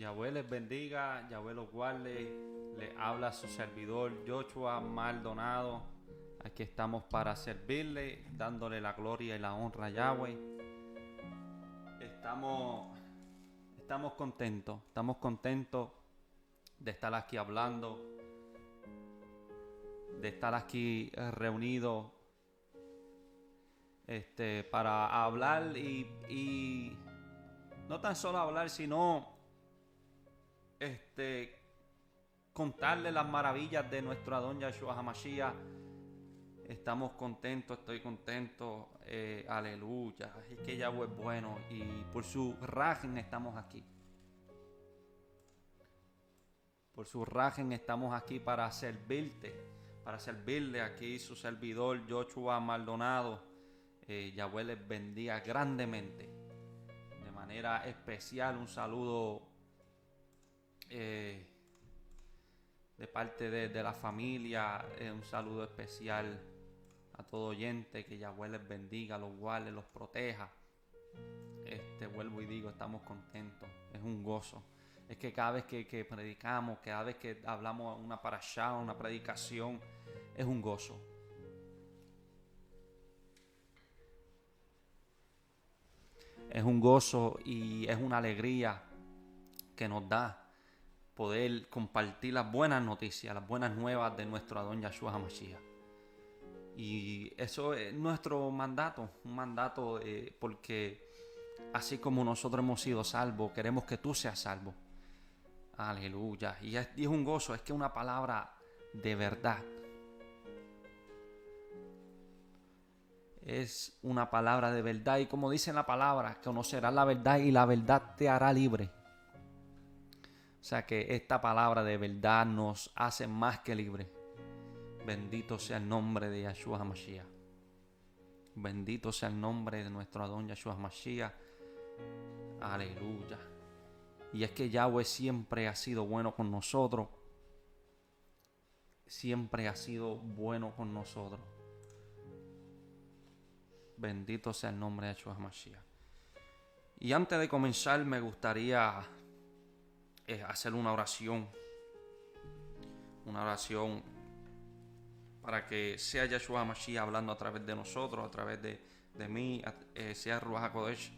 Yahweh les bendiga, Yahweh los guarde. Le habla su servidor Joshua Maldonado. Aquí estamos para servirle, dándole la gloria y la honra a Yahweh. Estamos, estamos contentos, estamos contentos de estar aquí hablando, de estar aquí eh, reunidos este, para hablar y, y no tan solo hablar, sino este, contarle las maravillas de nuestro Adón Yahshua HaMashiach. Estamos contentos, estoy contento, eh, aleluya. Es que Yahweh es bueno y por su rajen estamos aquí. Por su rajen estamos aquí para servirte, para servirle aquí su servidor Joshua Maldonado. Eh, Yahweh les bendiga grandemente. De manera especial, un saludo eh, de parte de, de la familia, eh, un saludo especial a todo oyente, que Yahweh les bendiga, los guarde, los proteja. Este, vuelvo y digo, estamos contentos, es un gozo. Es que cada vez que, predicamos, cada vez que hablamos una parashá, una predicación, es un gozo. Es un gozo y es una alegría que nos da poder compartir las buenas noticias, las buenas nuevas de nuestro Adón Yahshua HaMashiach. Y eso es nuestro mandato, un mandato eh, porque así como nosotros hemos sido salvos, queremos que tú seas salvo. Aleluya. Y es, un gozo, es que una palabra de verdad. Es una palabra de verdad y como dice la palabra, conocerás la verdad y la verdad te hará libre. O sea que esta palabra de verdad nos hace más que libre. Bendito sea el nombre de Yahshua HaMashiach. Bendito sea el nombre de nuestro Adón Yahshua HaMashiach. Aleluya. Y es que Yahweh siempre ha sido bueno con nosotros. Siempre ha sido bueno con nosotros. Bendito sea el nombre de Yahshua HaMashiach. Y antes de comenzar me gustaría hacer una oración. Una oración para que sea Yahshua Mashiach hablando a través de nosotros, a través de, de mí, eh, sea Ruach HaKodesh,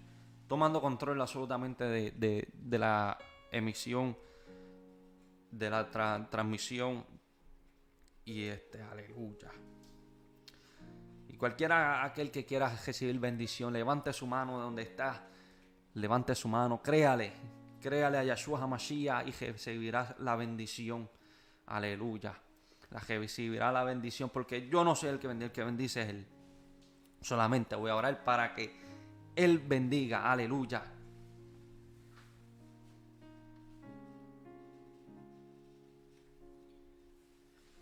tomando control absolutamente de, de, la emisión, de la tra transmisión. Y este, aleluya. Y cualquiera aquel que quiera recibir bendición, levante su mano de donde está, levante su mano, créale, créale a Yahshua HaMashiach y recibirá la bendición. Aleluya la recibirá la bendición, porque yo no soy el que bendice, el que bendice es Él. Solamente voy a orar para que Él bendiga, aleluya.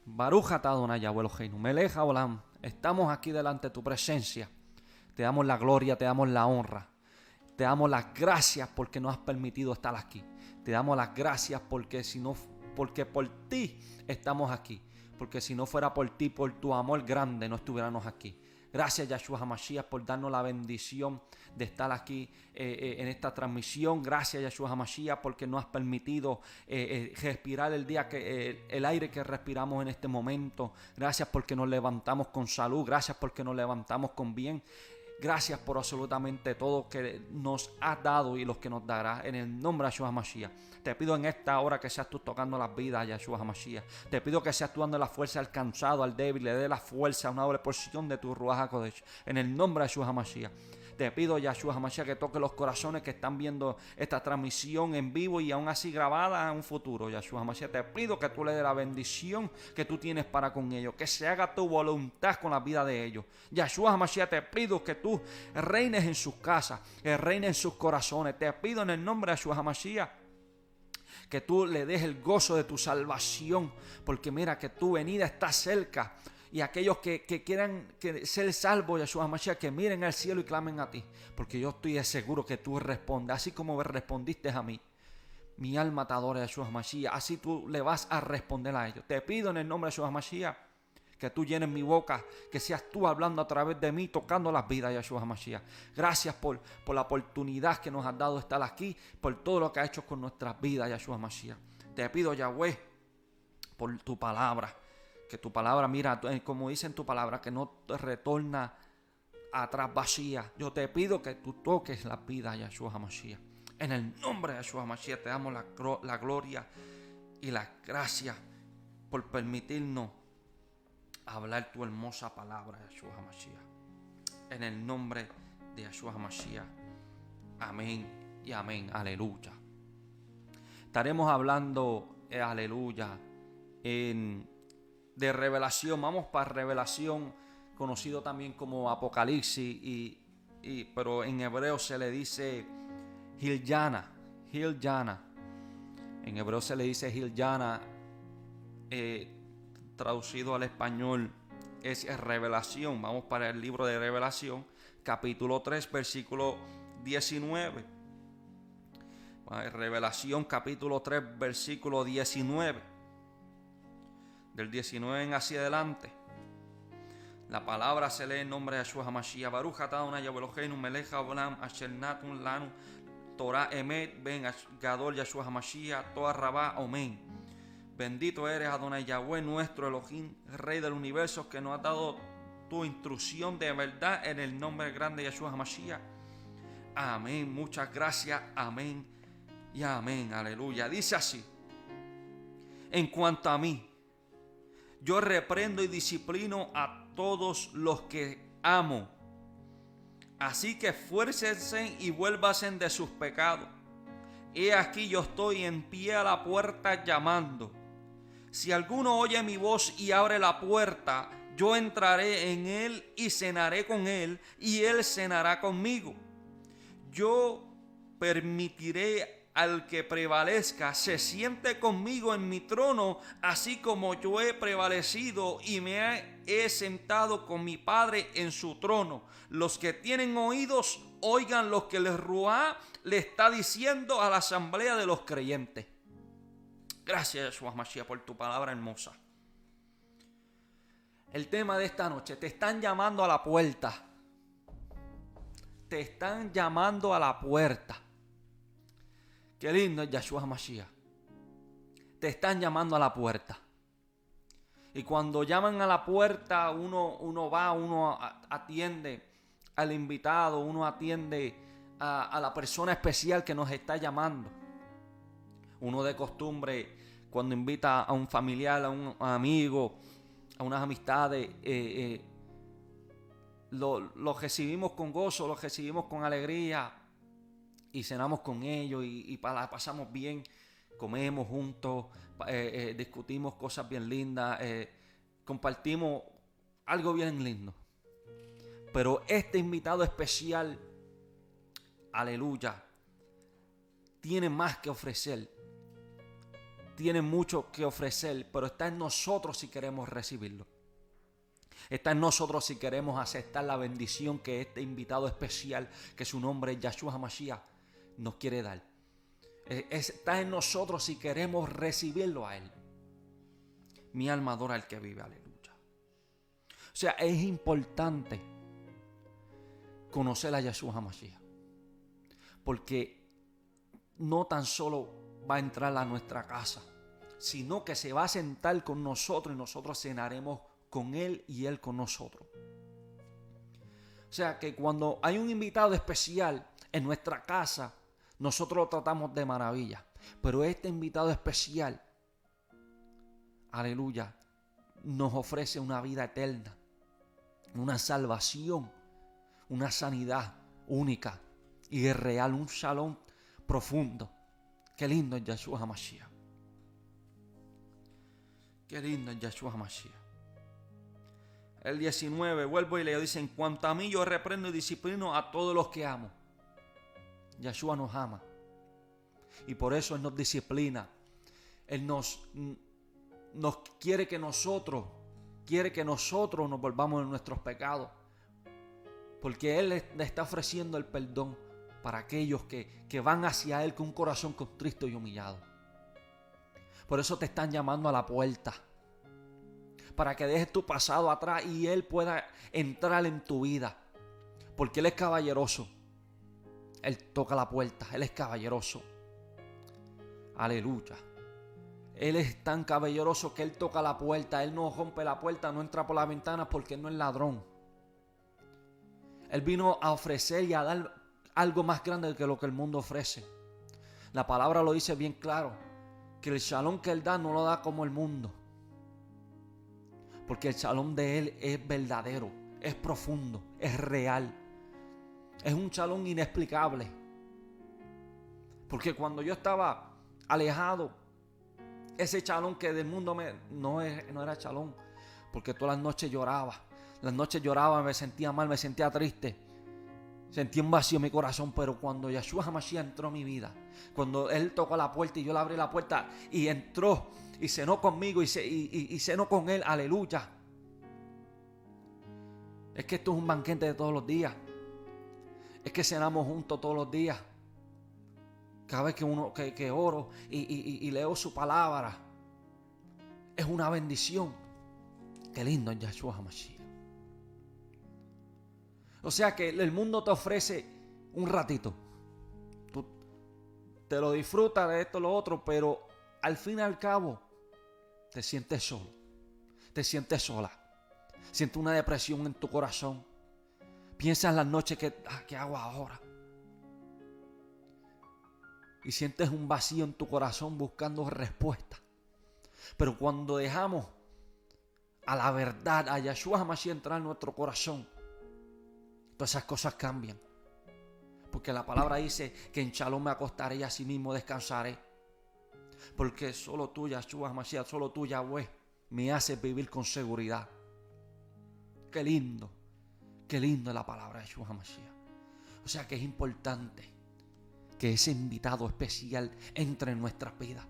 Baruja Adonai abuelo Heinu, Meleja Olam, estamos aquí delante de tu presencia. Te damos la gloria, te damos la honra. Te damos las gracias porque nos has permitido estar aquí. Te damos las gracias porque si no porque por ti estamos aquí porque si no fuera por ti, por tu amor grande, no estuviéramos aquí. Gracias Yahshua HaMashiach por darnos la bendición de estar aquí eh, eh, en esta transmisión. Gracias Yahshua HaMashiach porque nos has permitido eh, respirar el día el aire que respiramos en este momento. Gracias porque nos levantamos con salud. Gracias porque nos levantamos con bien. Gracias por absolutamente todo que nos has dado y los que nos darás en el nombre de Yahshua HaMashiach. Te pido en esta hora que seas tú tocando las vidas, Yahshua HaMashiach. Te pido que seas tú dando la fuerza al cansado, al débil, le dé la fuerza, una doble porción de tu Ruach HaKodesh. En el nombre de Yahshua HaMashiach. Te pido, Yahshua HaMashiach, que toque los corazones que están viendo esta transmisión en vivo y aún así grabada en un futuro, Yahshua HaMashiach. Te pido que tú le dé la bendición que tú tienes para con ellos. Que se haga tu voluntad con la vida de ellos. Yahshua HaMashiach, te pido que tú reines en sus casas, que reines en sus corazones. Te pido en el nombre de Yahshua HaMashiach que tú le des el gozo de tu salvación, porque mira que tu venida está cerca. Y aquellos que, quieran que ser salvos, Yahshua HaMashiach, que miren al cielo y clamen a ti, porque yo estoy seguro que tú respondes, así como respondiste a mí. Mi alma te adora, Yahshua HaMashiach, así tú le vas a responder a ellos. Te pido en el nombre de Yahshua HaMashiach que tú llenes mi boca, que seas tú hablando a través de mí, tocando las vidas, Yahshua HaMashiach. Gracias por, por la oportunidad que nos has dado de estar aquí, por todo lo que has hecho con nuestras vidas, Yahshua HaMashiach. Te pido, Yahweh, por tu palabra, que tu palabra, mira, como dice en tu palabra, que no te retorna atrás vacía. Yo te pido que tú toques la vida, Yahshua HaMashiach. En el nombre de Yeshua Mashiach te damos la, la gloria y la gracia por permitirnos hablar tu hermosa palabra, Yeshua Mashiach. En el nombre de Yeshua Mashiach. Amén y amén. Aleluya. Estaremos hablando, eh, aleluya, en, de revelación. Vamos para revelación, conocido también como Apocalipsis, y, pero en hebreo se le dice Hiljana. Hiljana. En hebreo se le dice Hiljana. eh, traducido al español es revelación. Vamos para el libro de revelación, capítulo 3, versículo 19. Ah, Revelación capítulo 3, versículo 19. Del 19 en hacia adelante. La palabra se lee en nombre de Yeshua HaMashiach. Baruch atah Adonai Yabeloheinu melech haolam asher natun lanu Torah emet ben gadol Yeshua HaMashiach toa rabá omen. Bendito eres Adonai Yahweh nuestro Elohim, Rey del universo que nos ha dado tu instrucción de verdad en el nombre grande de Yeshua HaMashiach. Amén. Muchas gracias. Amén. Y amén. Aleluya. Dice así. En cuanto a mí, yo reprendo y disciplino a todos los que amo. Así que esfuércense y vuélvasen de sus pecados. He aquí yo estoy en pie a la puerta llamando. Si alguno oye mi voz y abre la puerta, yo entraré en él y cenaré con él y él cenará conmigo. Yo permitiré al que prevalezca se siente conmigo en mi trono, así como yo he prevalecido y me he- sentado con mi Padre en su trono. Los que tienen oídos, oigan lo que el Ruá le está diciendo a la asamblea de los creyentes. Gracias, Yeshua Mashiach, por tu palabra hermosa. El tema de esta noche, te están llamando a la puerta. Te están llamando a la puerta. Qué lindo es Yeshua Mashiach. Te están llamando a la puerta. Y cuando llaman a la puerta, uno, uno va, uno atiende al invitado, uno atiende a, la persona especial que nos está llamando. Uno de costumbre, cuando invita a un familiar, a un amigo, a unas amistades, eh, eh, lo, lo recibimos con gozo, lo recibimos con alegría y cenamos con ellos y, pasamos bien, comemos juntos, eh, eh, discutimos cosas bien lindas, eh, compartimos algo bien lindo. Pero este invitado especial, aleluya, tiene más que ofrecer. Tiene mucho que ofrecer, pero está en nosotros si queremos recibirlo. Está en nosotros si queremos aceptar la bendición que este invitado especial, que su nombre es Yahshua HaMashiach, nos quiere dar. Eh, Está en nosotros si queremos recibirlo a Él. Mi alma adora al que vive, aleluya. O sea, es importante conocer a Yahshua HaMashiach. Porque no tan solo va a entrar a nuestra casa, sino que se va a sentar con nosotros y nosotros cenaremos con Él y Él con nosotros. O sea que cuando hay un invitado especial en nuestra casa, nosotros lo tratamos de maravilla. Pero este invitado especial, aleluya, nos ofrece una vida eterna, una salvación, una sanidad única y real, un salón profundo. Qué lindo es Yahshua HaMashiach. Qué lindo es Yahshua HaMashiach. El 19, vuelvo y leo, dice, en cuanto a mí yo reprendo y disciplino a todos los que amo. Yahshua nos ama. Y por eso Él nos disciplina. Él nos, nos quiere que nosotros, quiere que nosotros nos volvamos en nuestros pecados. Porque Él le está ofreciendo el perdón para aquellos que, que van hacia Él con un corazón contristo y humillado. Por eso te están llamando a la puerta. Para que dejes tu pasado atrás y Él pueda entrar en tu vida. Porque Él es caballeroso. Él toca la puerta. Él es caballeroso. Aleluya. Él es tan caballeroso que Él toca la puerta. Él no rompe la puerta, no entra por la ventana porque Él no es ladrón. Él vino a ofrecer y a dar algo más grande que lo que el mundo ofrece. La palabra lo dice bien claro, que el shalom que Él da no lo da como el mundo. Porque el shalom de Él es verdadero, es profundo, es real. Es un shalom inexplicable. Porque cuando yo estaba alejado, ese chalón que del mundo me, no, no era chalón. Porque todas las noches lloraba. Las noches lloraba, me sentía mal, me sentía triste. Sentí un vacío en mi corazón, pero cuando Yeshua Hamashiach entró en mi vida, cuando Él tocó la puerta y yo le abrí la puerta y entró y cenó conmigo y, y cenó con Él, aleluya. Es que esto es un banquete de todos los días. Es que cenamos juntos todos los días. Cada vez que uno que, oro y, leo su palabra, es una bendición. Qué lindo en Yahshua HaMashiach. O sea que el mundo te ofrece un ratito. Tú te lo disfrutas de esto, lo otro, pero al fin y al cabo te sientes solo. Te sientes sola. Sientes una depresión en tu corazón. Piensas en las noches que, ah, ¿qué hago ahora? y sientes un vacío en tu corazón buscando respuesta. Pero cuando dejamos a la verdad, a Yahshua Hamashiach entrar en nuestro corazón, todas esas cosas cambian. Porque la palabra dice que en Shalom me acostaré y así mismo descansaré. Porque solo tú, Yahshua Hamashiach, solo tú, Yahweh, me haces vivir con seguridad. Qué lindo, qué lindo es la palabra de Yahshua Hamashiach. O sea que es importante que ese invitado especial entre en nuestras vidas.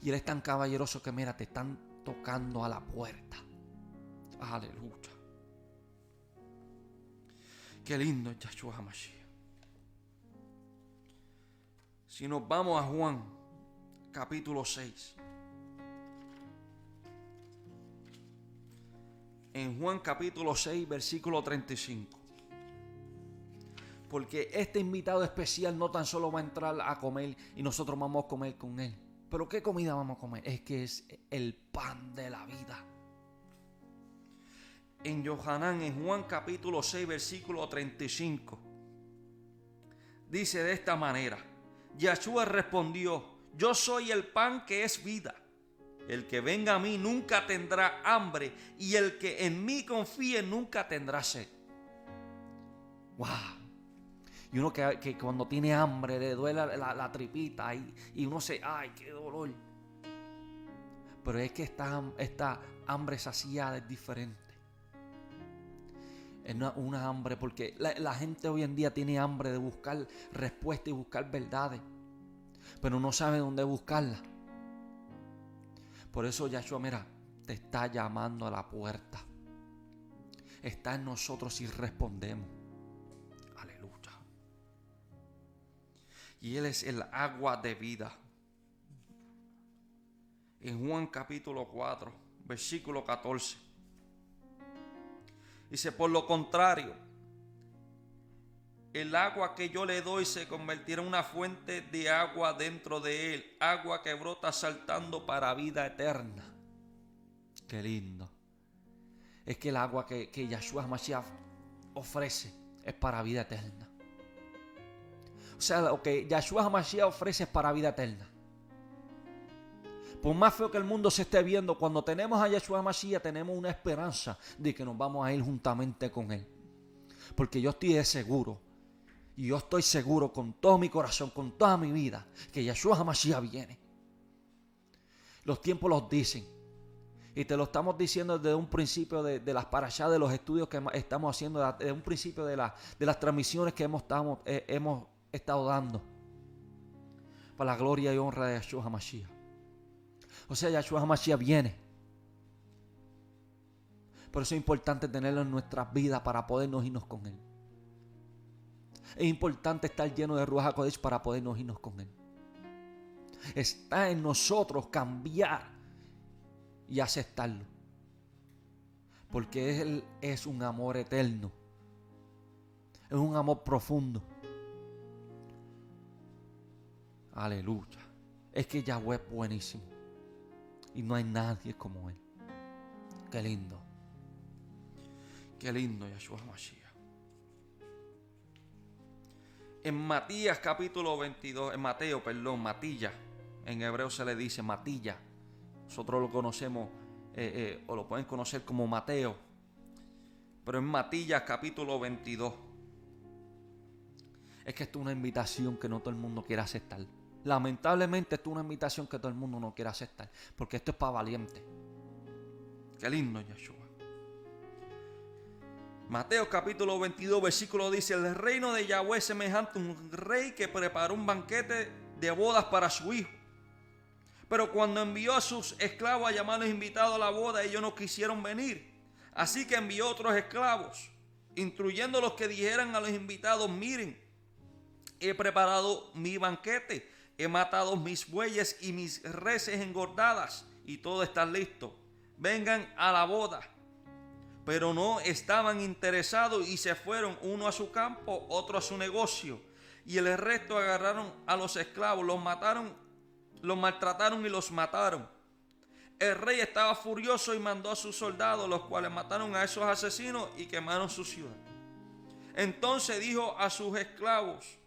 Y Él es tan caballeroso que mira, te están tocando a la puerta. Aleluya. Qué lindo es Yahshua HaMashiach. Si nos vamos a Juan, capítulo 6. En Juan capítulo 6, versículo 35 porque este invitado especial no tan solo va a entrar a comer y nosotros vamos a comer con él. Pero ¿qué comida vamos a comer? Es que es el pan de la vida. En Johanán, en Juan capítulo 6, versículo 35, dice de esta manera, Yahshua respondió, yo soy el pan que es vida. El que venga a mí nunca tendrá hambre y el que en mí confíe nunca tendrá sed. ¡Wow! Y uno que, cuando tiene hambre le duele la, tripita y, y, uno se, ay, qué dolor. Pero es que esta, esta hambre saciada es diferente. Es una, hambre porque la, gente hoy en día tiene hambre de buscar respuestas y buscar verdades. Pero no sabe dónde buscarla. Por eso Yahshua, mira, te está llamando a la puerta. Está en nosotros si respondemos. y Él es el agua de vida. En Juan capítulo 4, versículo 14. Dice, por lo contrario, el agua que yo le doy se convertirá en una fuente de agua dentro de él, agua que brota saltando para vida eterna. Qué lindo. Es que el agua que, que Yahshua Mashiach ofrece es para vida eterna. O sea, lo que Yahshua HaMashiach ofrece es para vida eterna. Por más feo que el mundo se esté viendo, cuando tenemos a Yahshua HaMashiach tenemos una esperanza de que nos vamos a ir juntamente con Él. Porque yo estoy seguro, y yo estoy seguro con todo mi corazón, con toda mi vida, que Yahshua HaMashiach viene. Los tiempos los dicen. Y te lo estamos diciendo desde un principio de, las parashas, de los estudios que estamos haciendo, desde un principio de, de las transmisiones que hemos, estamos, eh, hemos estado dando para la gloria y honra de Yahshua HaMashiach. O sea, Yahshua HaMashiach viene. Por eso es importante tenerlo en nuestras vidas para podernos irnos con Él. Es importante estar lleno de Ruach HaKodesh para podernos irnos con Él. Está en nosotros cambiar y aceptarlo. Porque Él es un amor eterno. Es un amor profundo. Aleluya. Es que Yahweh es buenísimo. Y no hay nadie como Él. Qué lindo. Qué lindo Yahshua Mashiach. En Matías capítulo 22, en Mateo, perdón, Matilla, en hebreo se le dice Matilla. Nosotros lo conocemos eh, eh, o lo pueden conocer como Mateo. Pero en Matías capítulo 22. Es que esto es una invitación que no todo el mundo quiere aceptar. Lamentablemente esto es una invitación que todo el mundo no quiere aceptar. Porque esto es para valientes. Qué lindo, Yeshua. Mateo capítulo 22, versículo dice, el reino de Yahweh es semejante a un rey que preparó un banquete de bodas para su hijo. Pero cuando envió a sus esclavos a llamar a los invitados a la boda, ellos no quisieron venir. Así que envió otros esclavos, instruyéndolos que dijeran a los invitados, miren, he preparado mi banquete, he matado mis bueyes y mis reses engordadas, y todo está listo. Vengan a la boda pero no estaban interesados y se fueron uno a su campo, otro a su negocio. Y el resto agarraron a los esclavos, los mataron, los maltrataron y los mataron. El rey estaba furioso y mandó a sus soldados, los cuales mataron a esos asesinos y quemaron su ciudad. Entonces dijo a sus esclavos,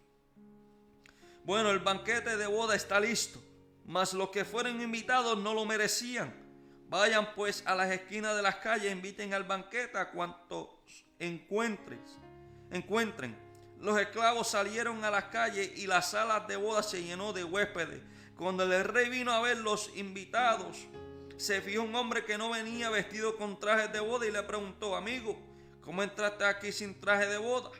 bueno, el banquete de boda está listo, mas los que fueron invitados no lo merecían Vayan pues a las esquinas de las calles, inviten al banquete a cuantos encuentren. encuentren. Los esclavos salieron a las calles y las salas de boda se llenó de huéspedes. Cuando el rey vino a ver los invitados, se fijó un hombre que no venía vestido con trajes de boda y le preguntó, amigo, ¿cómo entraste aquí sin traje de boda?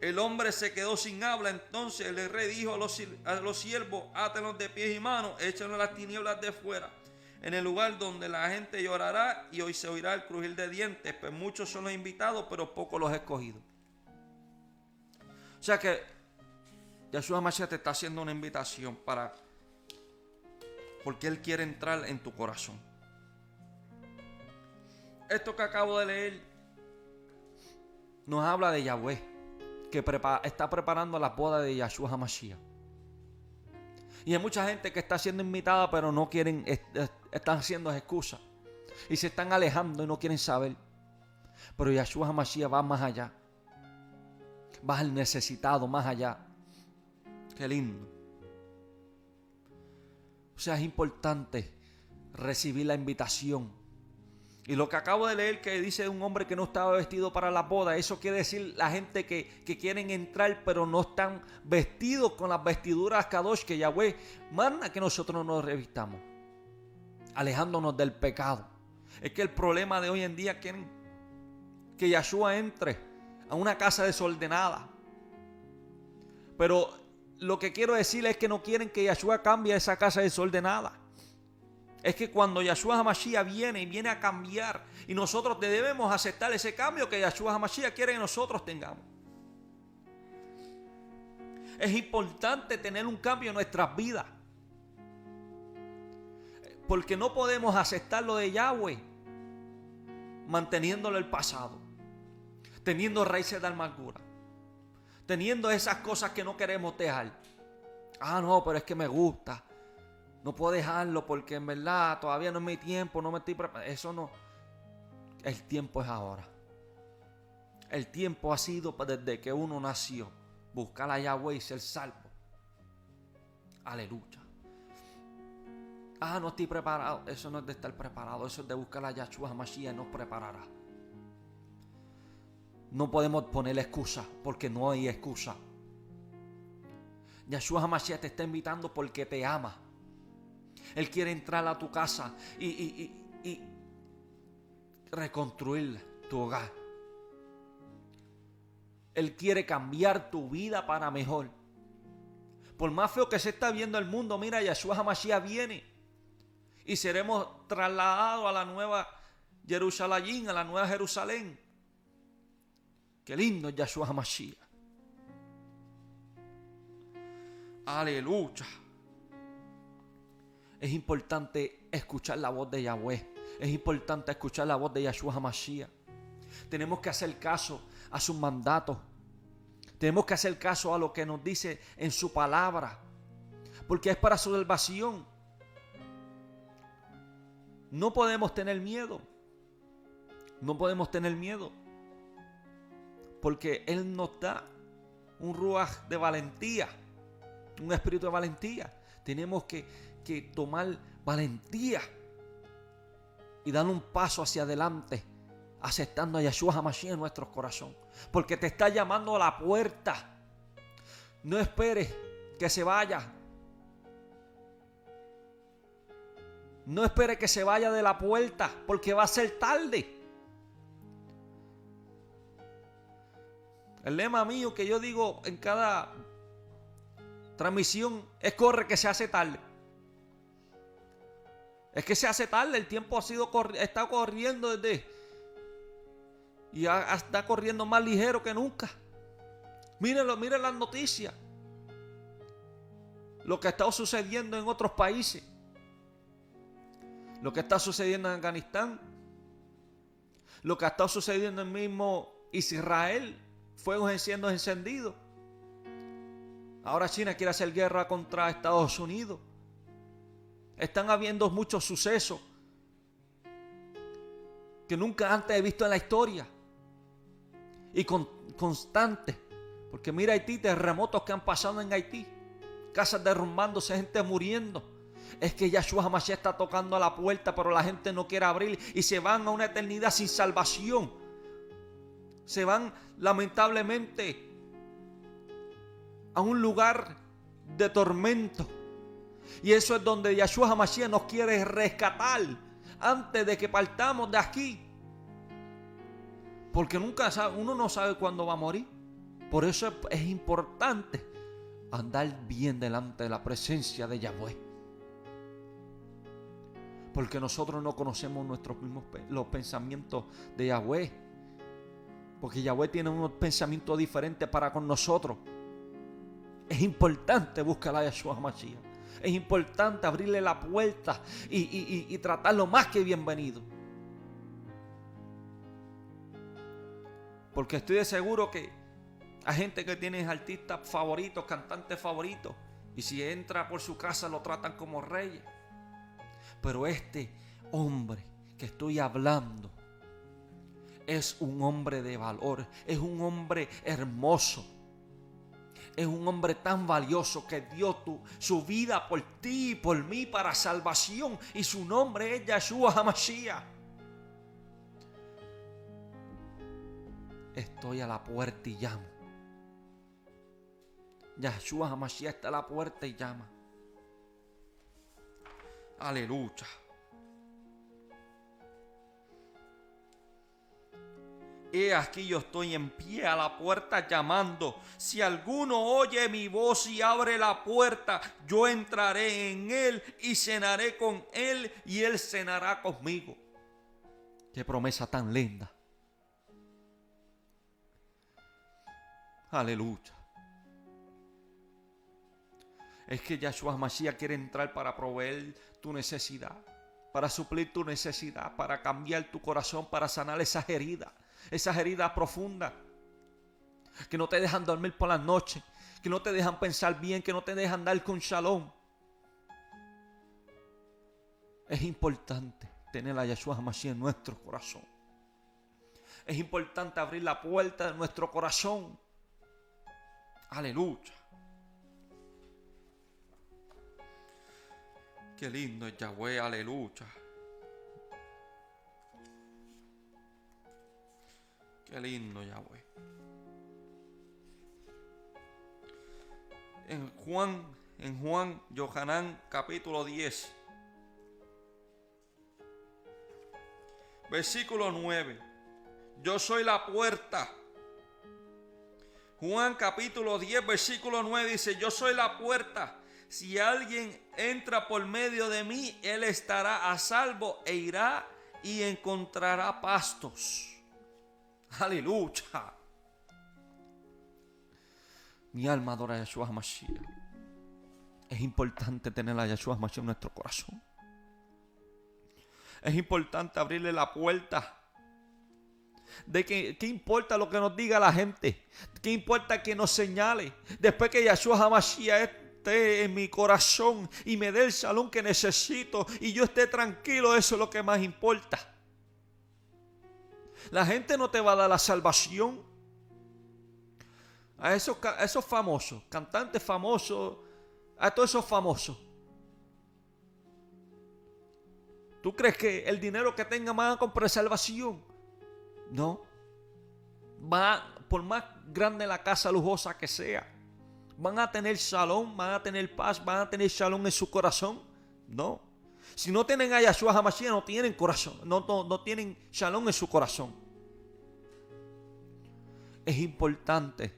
El hombre se quedó sin habla, entonces el rey dijo a los, a los siervos, átenlos de pies y manos, échenlos las tinieblas de fuera en el lugar donde la gente llorará y hoy se oirá el crujir de dientes, pues muchos son los invitados, pero pocos los escogidos. O sea que Yeshua Mashiach te está haciendo una invitación para porque Él quiere entrar en tu corazón. Esto que acabo de leer nos habla de Yahweh, que está preparando la boda de Yeshua HaMashiach. Y hay mucha gente que está siendo invitada, pero no quieren, están haciendo excusas. Y se están alejando y no quieren saber. Pero Yahshua HaMashiach va más allá. Va al necesitado, más allá. Qué lindo. O sea, es importante recibir la invitación y lo que acabo de leer que dice un hombre que no estaba vestido para la boda, eso quiere decir la gente que, quieren entrar pero no están vestidos con las vestiduras Kadosh que Yahweh manda que nosotros nos revistamos, alejándonos del pecado. Es que el problema de hoy en día es que Yahshua entre a una casa desordenada. Pero lo que quiero decir es que no quieren que Yahshua cambie esa casa desordenada es que cuando Yahshua HaMashiach viene y viene a cambiar, y nosotros debemos aceptar ese cambio que Yahshua HaMashiach quiere que nosotros tengamos. Es importante tener un cambio en nuestras vidas. Porque no podemos aceptar lo de Yahweh manteniéndolo el pasado, teniendo raíces de amargura, teniendo esas cosas que no queremos dejar. Ah, no, pero es que me gusta. No puedo dejarlo porque en verdad todavía no es mi tiempo, no me estoy preparando. Eso no. El tiempo es ahora. El tiempo ha sido desde que uno nació. Buscar a Yahweh y ser salvo. Aleluya. Ah, no estoy preparado. Eso no es de estar preparado. Eso es de buscar a Yahshua Mashiach y nos preparará. No podemos poner excusa porque no hay excusa. Yahshua Mashiach te está invitando porque te ama. Él quiere entrar a tu casa y, reconstruir tu hogar. Él quiere cambiar tu vida para mejor. Por más feo que se está viendo el mundo, mira, Yahshua HaMashiach viene. Y seremos trasladados a la nueva Jerusalén, a la nueva Jerusalén. Qué lindo es Yahshua HaMashiach. Aleluya es importante escuchar la voz de Yahweh. Es importante escuchar la voz de Yahshua HaMashiach. Tenemos que hacer caso a sus mandatos. Tenemos que hacer caso a lo que nos dice en su palabra. Porque es para su salvación. No podemos tener miedo. No podemos tener miedo. Porque Él nos da un ruaj de valentía, un espíritu de valentía. Tenemos que, que tomar valentía y dar un paso hacia adelante, aceptando a Yeshua HaMashiach en nuestro corazón. Porque te está llamando a la puerta. No esperes que se vaya. No espere que se vaya de la puerta, porque va a ser tarde. El lema mío que yo digo en cada transmisión es corre que se hace tarde. Es que se hace tarde, el tiempo ha sido está corriendo desde y está corriendo más ligero que nunca. Mírenlo, miren las noticias. Lo que está sucediendo en otros países. Lo que está sucediendo en Afganistán. Lo que ha estado sucediendo en mismo Israel fuegos siendo encendidos. Ahora China quiere hacer guerra contra Estados Unidos. Están habiendo muchos sucesos que nunca antes he visto en la historia. Y con, constantes. Porque mira Haití, terremotos que han pasado en Haití. Casas derrumbándose, gente muriendo. Es que Yahshua Hamashiach está tocando a la puerta, pero la gente no quiere abrir y se van a una eternidad sin salvación se van lamentablemente a un lugar de tormento. Y eso es donde Yahshua HaMashiach nos quiere rescatar antes de que partamos de aquí. Porque nunca sabe, uno no sabe cuándo va a morir. Por eso es, importante andar bien delante de la presencia de Yahweh. Porque nosotros no conocemos nuestros mismos los pensamientos de Yahweh. Porque Yahweh tiene unos pensamientos diferentes para con nosotros. Es importante buscar a Yahshua Mashiach. Es importante abrirle la puerta y, tratarlo más que bienvenido. Porque estoy de seguro que hay gente que tiene artistas favoritos, cantantes favoritos. Y si entra por su casa lo tratan como reyes. Pero este hombre que estoy hablando es un hombre de valor, es un hombre hermoso. Es un hombre tan valioso que dio su vida por ti y por mí para salvación. Y su nombre es Yahshua HaMashiach. Estoy a la puerta y llamo. Yahshua HaMashiach está a la puerta y llama. Aleluya. He aquí yo estoy en pie a la puerta llamando. Si alguno oye mi voz y abre la puerta, yo entraré en él y cenaré con él y él cenará conmigo. Qué promesa tan linda. Aleluya. Es que Yahshua Mashiach quiere entrar para proveer tu necesidad, para suplir tu necesidad, para cambiar tu corazón, para sanar esas heridas esas heridas profundas que no te dejan dormir por la noche, que no te dejan pensar bien, que no te dejan dar con shalom. Es importante tener a Yeshua Mashiach en nuestro corazón. Es importante abrir la puerta de nuestro corazón. Aleluya. Qué lindo es Yahweh, aleluya. Qué lindo, Yahweh. En Juan, en Juan, Johanán, capítulo 10. Versículo 9. Yo soy la puerta. Juan capítulo 10, versículo 9 dice, yo soy la puerta. Si alguien entra por medio de mí, él estará a salvo e irá y encontrará pastos. Aleluya. Mi alma adora a Yeshua Mashiach. Es importante tener a Yeshua Mashiach en nuestro corazón. Es importante abrirle la puerta. De que, ¿Qué importa lo que nos diga la gente? ¿Qué importa que nos señale? Después que Yeshua Hamashiach en mi corazón y me dé el salón que necesito y yo esté tranquilo, eso es lo que más importa. La gente no te va a dar la salvación. a esos, esos famosos, cantantes famosos, a todos esos famosos. ¿Tú crees que el dinero que tengan van a comprar salvación? No. Va, por más grande la casa lujosa que sea, van a tener salón, van a tener paz, van a tener shalom en su corazón. No. Si no tienen a Yahshua HaMashiach, no tienen corazón, no, no, no tienen shalom en su corazón. Es importante.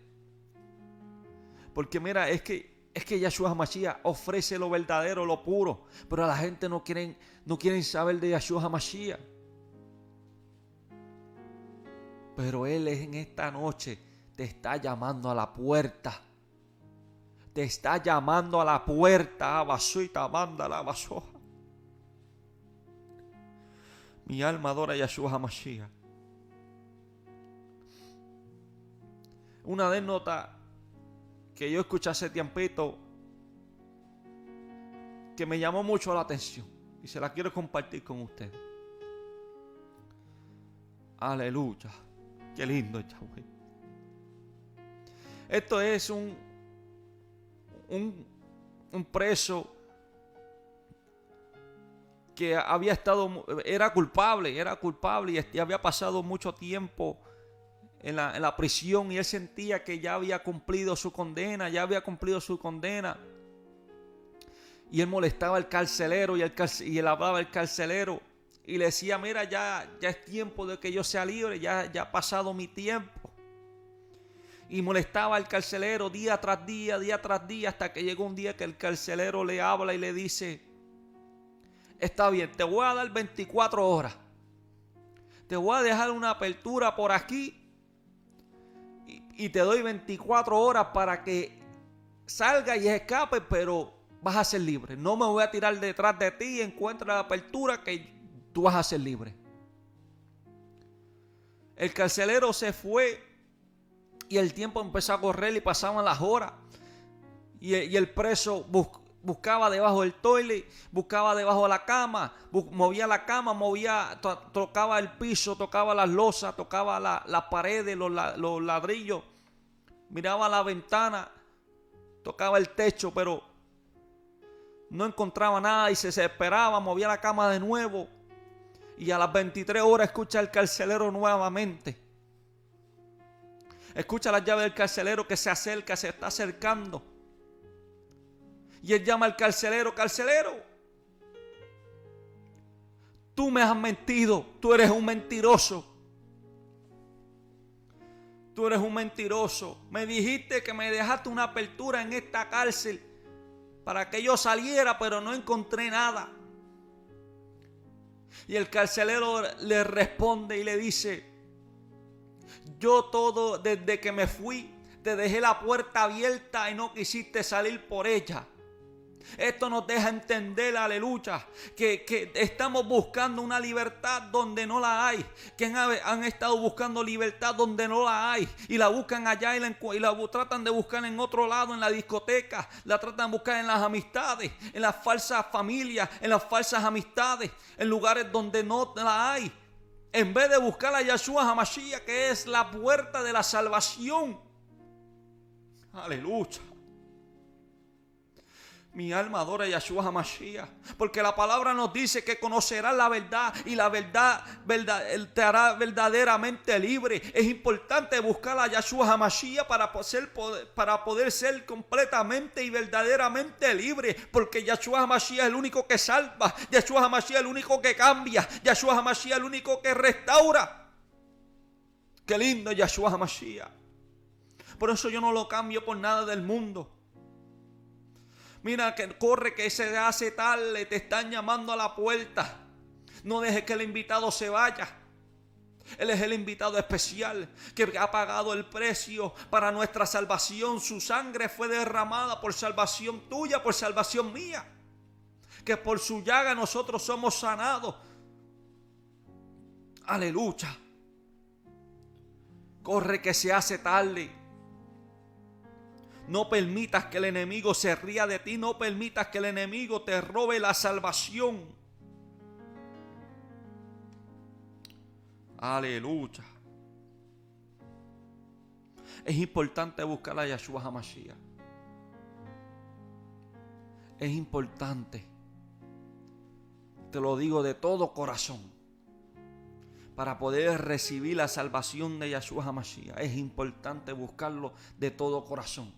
Porque mira, es que es que Yahshua HaMashiach ofrece lo verdadero, lo puro, pero la gente no quieren no quieren saber de Yahshua HaMashiach. Pero él en esta noche te está llamando a la puerta. Te está llamando a la puerta, abasuita, manda la basoja. Mi alma adora a Yahshua HaMashiach. Una anécdota que yo escuché hace tiempito que me llamó mucho la atención y se la quiero compartir con ustedes. Aleluya. Qué lindo Yahweh. Esto es un, un, un preso que había estado, era culpable, era culpable y había pasado mucho tiempo en la, en la prisión y él sentía que ya había cumplido su condena, ya había cumplido su condena. Y él molestaba al carcelero y, el y él hablaba al carcelero y le decía, mira, ya, ya es tiempo de que yo sea libre, ya, ya ha pasado mi tiempo. Y molestaba al carcelero día tras día, día tras día, hasta que llegó un día que el carcelero le habla y le dice, está bien, te voy a dar 24 horas. Te voy a dejar una apertura por aquí y, y te doy 24 horas para que salga y escape, pero vas a ser libre. No me voy a tirar detrás de ti, encuentra la apertura que tú vas a ser libre. El carcelero se fue y el tiempo empezó a correr y pasaban las horas. Y, el preso bus- buscaba debajo del toilet, buscaba debajo de la cama, movía la cama, movía, to- tocaba el piso, tocaba las losas, tocaba la- las paredes, los, la- los ladrillos, miraba la ventana, tocaba el techo, pero no encontraba nada y se desesperaba, movía la cama de nuevo. Y a las 23 horas escucha al carcelero nuevamente. Escucha la llave del carcelero que se acerca, se está acercando. Y él llama al carcelero, carcelero. Tú me has mentido, tú eres un mentiroso. Tú eres un mentiroso. Me dijiste que me dejaste una apertura en esta cárcel para que yo saliera, pero no encontré nada. Y el carcelero le responde y le dice, yo todo desde que me fui, te dejé la puerta abierta y no quisiste salir por ella. Esto nos deja entender, aleluya, que, que estamos buscando una libertad donde no la hay. Que han, han estado buscando libertad donde no la hay. Y la buscan allá y la, y la tratan de buscar en otro lado, en la discoteca. La tratan de buscar en las amistades, en las falsas familias, en las falsas amistades, en lugares donde no la hay. En vez de buscar a Yahshua Hamashiach, que es la puerta de la salvación. Aleluya. Mi alma adora a Yahshua Hamashiach. Porque la palabra nos dice que conocerás la verdad y la verdad, verdad te hará verdaderamente libre. Es importante buscar a Yahshua Hamashiach para poder, para poder ser completamente y verdaderamente libre. Porque Yahshua Hamashiach es el único que salva. Yahshua Hamashiach es el único que cambia. Yahshua Hamashiach es el único que restaura. Qué lindo Yahshua Hamashiach. Por eso yo no lo cambio por nada del mundo. Mira que corre que se hace tarde, te están llamando a la puerta. No dejes que el invitado se vaya. Él es el invitado especial que ha pagado el precio para nuestra salvación. Su sangre fue derramada por salvación tuya, por salvación mía. Que por su llaga nosotros somos sanados. Aleluya. Corre que se hace tarde. No permitas que el enemigo se ría de ti. No permitas que el enemigo te robe la salvación. Aleluya. Es importante buscar a Yahshua HaMashiach. Es importante. Te lo digo de todo corazón. Para poder recibir la salvación de Yahshua HaMashiach. Es importante buscarlo de todo corazón.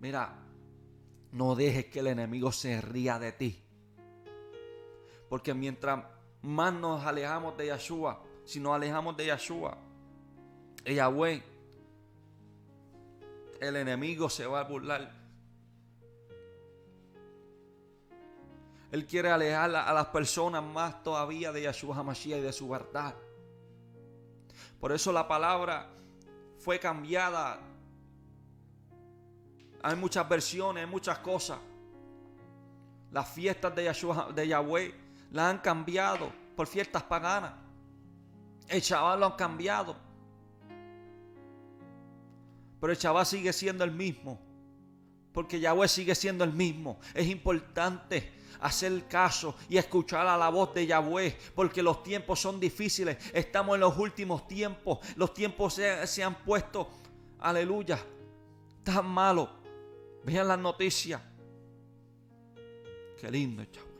Mira, no dejes que el enemigo se ría de ti. Porque mientras más nos alejamos de Yahshua, si nos alejamos de Yahshua, Yahweh, el enemigo se va a burlar. Él quiere alejar a las personas más todavía de Yahshua HaMashiach y de su verdad. Por eso la palabra fue cambiada. Hay muchas versiones, hay muchas cosas. Las fiestas de, Yahweh las han cambiado por fiestas paganas. El chaval lo han cambiado. Pero el chaval sigue siendo el mismo. Porque Yahweh sigue siendo el mismo. Es importante hacer caso y escuchar a la voz de Yahweh, porque los tiempos son difíciles, estamos en los últimos tiempos, los tiempos se, han puesto, aleluya, tan malos. Vean las noticias. Qué lindo, Yahweh.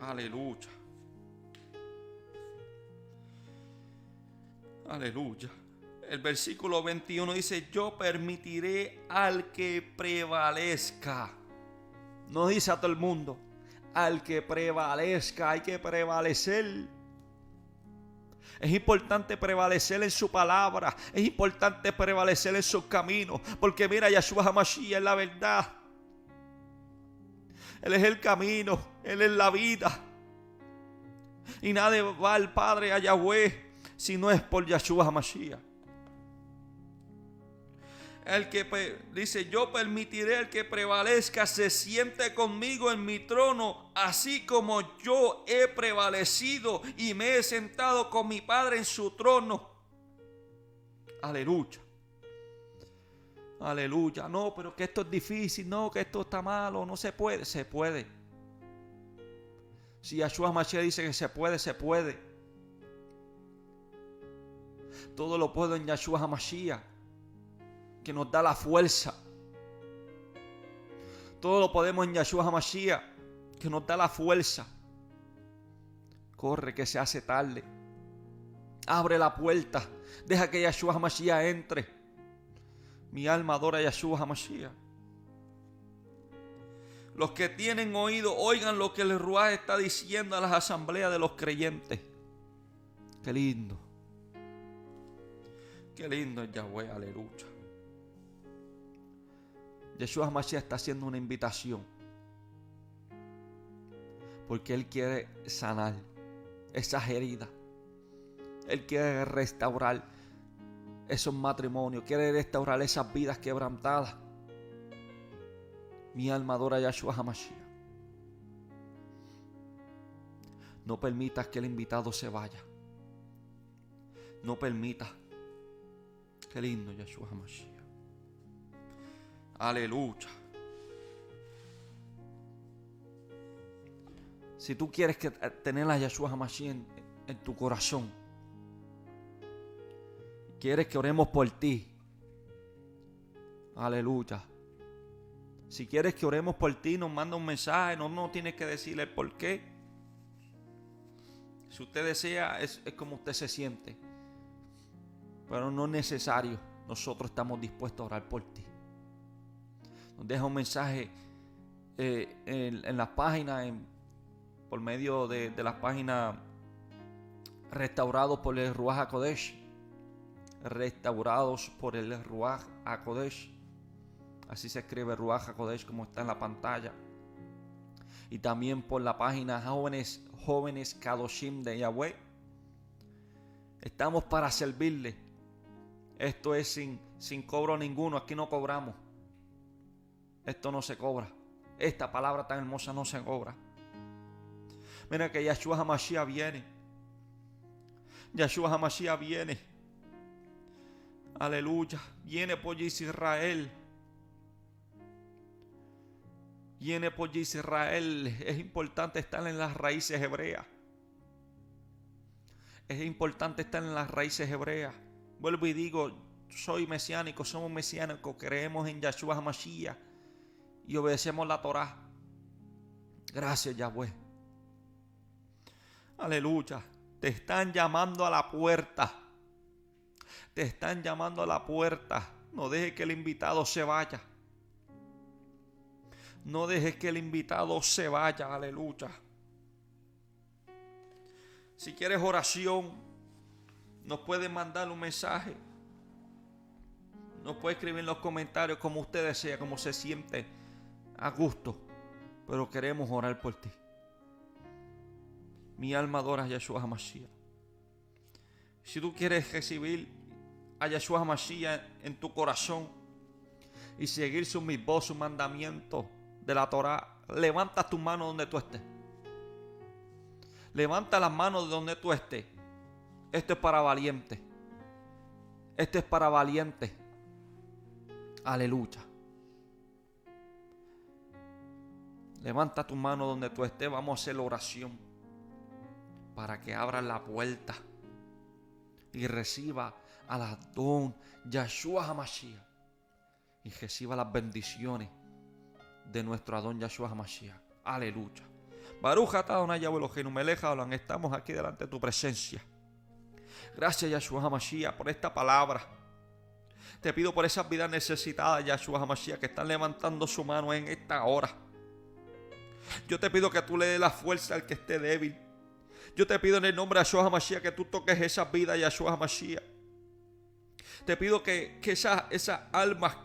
Aleluya. Aleluya. El versículo 21 dice, yo permitiré al que prevalezca. No dice a todo el mundo, al que prevalezca, hay que prevalecer. Es importante prevalecer en su palabra. Es importante prevalecer en sus caminos. Porque mira, Yahshua HaMashiach es la verdad. Él es el camino. Él es la vida. Y nadie va al Padre, a Yahweh, si no es por Yahshua HaMashiach el que dice, yo permitiré al que prevalezca se siente conmigo en mi trono, así como yo he prevalecido y me he sentado con mi Padre en su trono. Aleluya. Aleluya. No, pero que esto es difícil, no, que esto está malo, no se puede, se puede. Si Yahshua Mashiach dice que se puede, se puede. Todo lo puedo en Yahshua HaMashiach que nos da la fuerza. Todo lo podemos en Yahshua HaMashiach, que nos da la fuerza. Corre que se hace tarde. Abre la puerta. Deja que Yahshua HaMashiach entre. Mi alma adora a Yahshua HaMashiach. Los que tienen oído, oigan lo que el Ruach está diciendo a las asambleas de los creyentes. Qué lindo. Qué lindo es Yahweh, aleluya. Yeshua Mashiach está haciendo una invitación. Porque Él quiere sanar esas heridas. Él quiere restaurar esos matrimonios. Quiere restaurar esas vidas quebrantadas. Mi alma adora a Yeshua HaMashiach. No permitas que el invitado se vaya. No permitas. Qué lindo Yeshua HaMashiach. Aleluya. Si tú quieres que, eh, tener a Yahshua HaMashiach en, tu corazón, quieres que oremos por ti, aleluya. Si quieres que oremos por ti, nos manda un mensaje, no, no tienes que decirle el por qué. Si usted desea, es, es como usted se siente. Pero no es necesario. Nosotros estamos dispuestos a orar por ti nos deja un mensaje eh, en, las páginas, por medio de, las páginas restaurados por el Ruach HaKodesh, restaurados por el Ruach HaKodesh. Así se escribe Ruach HaKodesh como está en la pantalla. Y también por la página Jóvenes, Jóvenes Kadoshim de Yahweh. Estamos para servirle. Esto es sin, sin cobro ninguno. Aquí no cobramos. Esto no se cobra. Esta palabra tan hermosa no se cobra. Mira que Yahshua HaMashiach viene. Yahshua HaMashiach viene. Aleluya. Viene por Israel. Viene por Israel. Es importante estar en las raíces hebreas. es importante estar en las raíces hebreas. Vuelvo y digo, soy mesiánico, somos mesiánicos, creemos en Yahshua HaMashiach y obedecemos la Torah. Gracias, Yahweh. Aleluya. Te están llamando a la puerta. Te están llamando a la puerta. No dejes que el invitado se vaya. No dejes que el invitado se vaya. Aleluya. Si quieres oración, nos puedes mandar un mensaje. Nos puede escribir en los comentarios como usted desea, como se siente a gusto. Pero queremos orar por ti. Mi alma adora a Yeshua HaMashiach. Si tú quieres recibir a Yeshua HaMashiach en tu corazón y seguir su mismo, su mandamiento de la Torah, levanta tu mano donde tú estés. Levanta las manos de donde tú estés. Esto es para valientes. Esto es para valientes. Aleluya. Levanta tu mano donde tú estés. Vamos a hacer la oración. Para que abra la puerta. Y reciba a la don Yahshua HaMashiach. Y reciba las bendiciones de nuestro Adón Yahshua HaMashiach. Aleluya. Baruch Adonai Melech Olam. Estamos aquí delante de tu presencia. Gracias Yahshua HaMashiach por esta palabra. Te pido por esas vidas necesitadas, Yahshua HaMashiach, que están levantando su mano en esta hora. Yo te pido que tú le des la fuerza al que esté débil. Yo te pido en el nombre de Yahshua HaMashiach que tú toques esas vidas, Yahshua HaMashiach. Te pido que, que esas, esas almas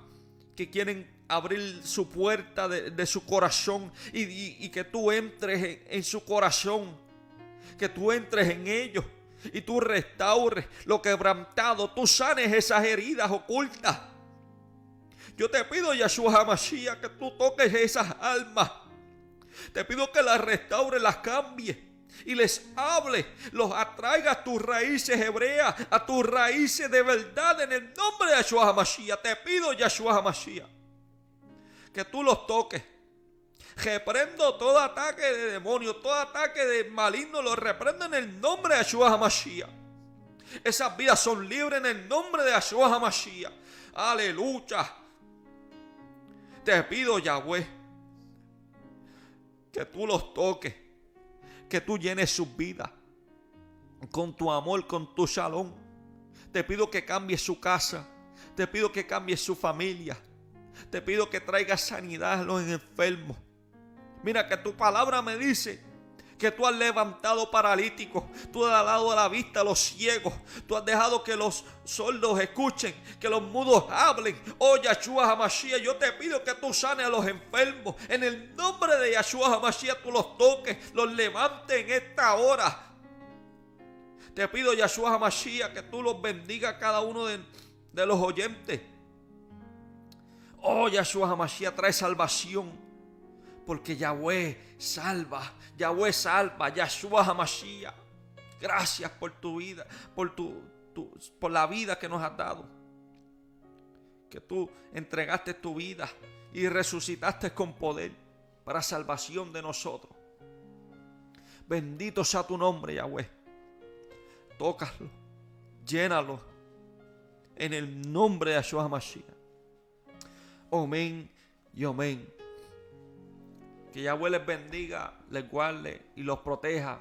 que quieren abrir su puerta de, de su corazón y, y- que tú entres en, en su corazón, que tú entres en ellos y tú restaures lo quebrantado, tú sanes esas heridas ocultas. Yo te pido, Yahshua HaMashiach, que tú toques esas almas. Te pido que las restaure, las cambie y les hable, los atraiga a tus raíces hebreas, a tus raíces de verdad en el nombre de Yahshua HaMashiach. Te pido, Yahshua HaMashiach, que tú los toques. Reprendo todo ataque de demonio, todo ataque de maligno, lo reprendo en el nombre de Yahshua HaMashiach. Esas vidas son libres en el nombre de Yahshua HaMashiach. Aleluya. Te pido, Yahweh, que tú los toques, que tú llenes sus vidas con tu amor, con tu shalom. Te pido que cambies su casa, te pido que cambies su familia, te pido que traigas sanidad a los enfermos. Mira que tu palabra me dice que tú has levantado paralíticos, tú has dado la vista a los ciegos, tú has dejado que los sordos escuchen, que los mudos hablen. Oh Yahshua HaMashiach, yo te pido que tú sanes a los enfermos. En el nombre de Yahshua HaMashiach tú los toques, los levantes en esta hora. Te pido Yahshua HaMashiach que tú los bendiga a cada uno de, de los oyentes. Oh Yahshua HaMashiach trae salvación. Porque Yahweh salva, Yahweh salva, Yahshua HaMashiach. Gracias por tu vida, por, tu, tu- por la vida que nos has dado. Que tú entregaste tu vida y resucitaste con poder para salvación de nosotros. Bendito sea tu nombre, Yahweh. Tócalo, llénalo en el nombre de Yahshua HaMashiach. Amén y amén. Que Yahweh les bendiga, les guarde y los proteja.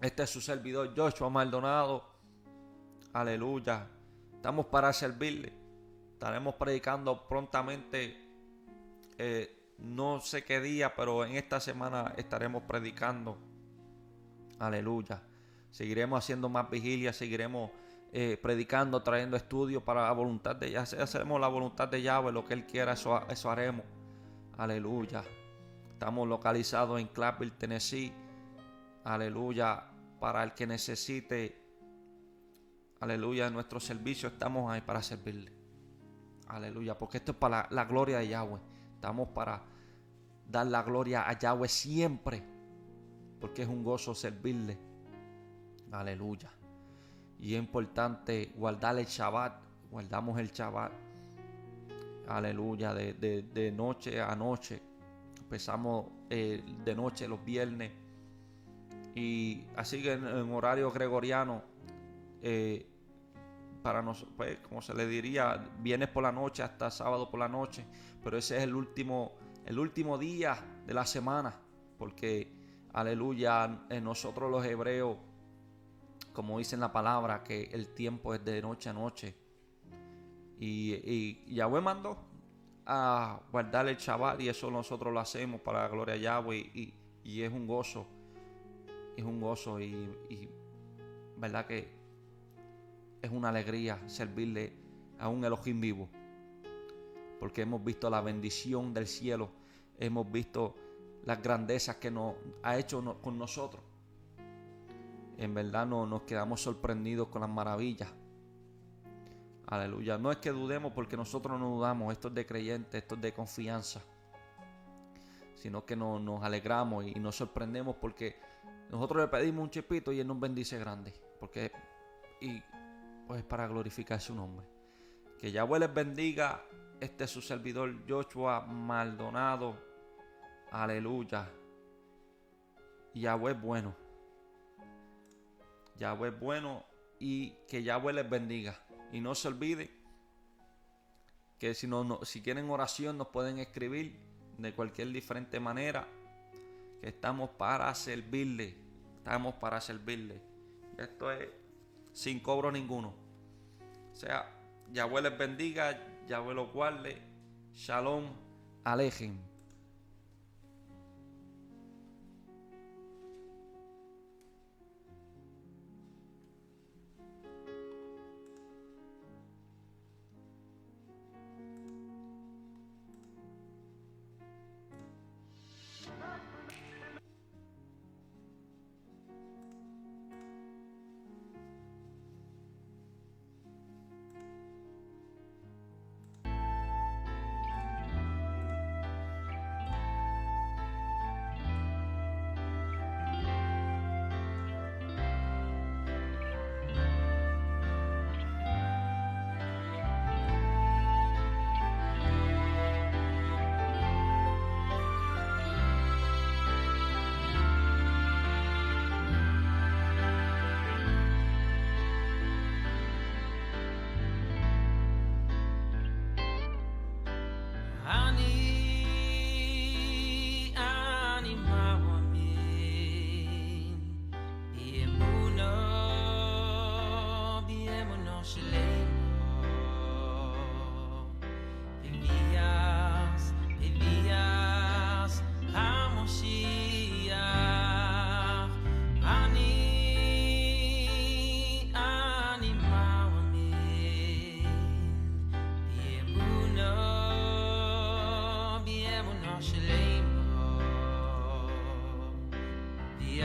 Este es su servidor Joshua Maldonado. Aleluya. Estamos para servirle. Estaremos predicando prontamente. eh, no sé qué día, pero en esta semana estaremos predicando. Aleluya. Seguiremos haciendo más vigilias, seguiremos eh, predicando, trayendo estudios para la voluntad de Yahweh. Hacemos la voluntad de Yahweh, lo que Él quiera, eso, eso haremos. Aleluya. Estamos localizados en Clarksville, Tennessee. Aleluya. Para el que necesite, aleluya, nuestro servicio, estamos ahí para servirle. Aleluya. Porque esto es para la, la gloria de Yahweh. Estamos para dar la gloria a Yahweh siempre. Porque es un gozo servirle. Aleluya. Y es importante guardar el Shabbat. Guardamos el Shabbat. Aleluya. De, de- de noche a noche. Empezamos eh, de noche los viernes. Y así que en, horario gregoriano, eh, para nosotros, pues, como se le diría, viernes por la noche hasta sábado por la noche, pero ese es el último, el último día de la semana, porque, aleluya, en nosotros los hebreos, como dice en la palabra, que el tiempo es de noche a noche. Y, y Yahweh mandó a guardar el Shabbat y eso nosotros lo hacemos para la gloria de Yahweh y, y es un gozo, es un gozo y, y verdad que es una alegría servirle a un Elohim vivo. Porque hemos visto la bendición del cielo, hemos visto las grandezas que nos ha hecho con nosotros. En verdad no, nos quedamos sorprendidos con las maravillas. Aleluya. No es que dudemos porque nosotros no dudamos, esto es de creyente, esto es de confianza. Sino que no- nos alegramos y nos sorprendemos porque nosotros le pedimos un chipito y Él nos bendice grande. Porque, y pues para glorificar su nombre. Que Yahweh les bendiga. Este es su servidor Joshua Maldonado. Aleluya. Yahweh es bueno. Yahweh es bueno y que Yahweh les bendiga. Y no se olvide que si, no, si quieren oración nos pueden escribir de cualquier diferente manera. Que estamos para servirle. Estamos para servirle. Esto es sin cobro ninguno. O sea, Yahweh les bendiga, Yahweh los guarde. Shalom, alejen.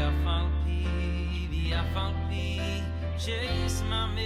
ואף על פי, ואף על פי שישמח, עם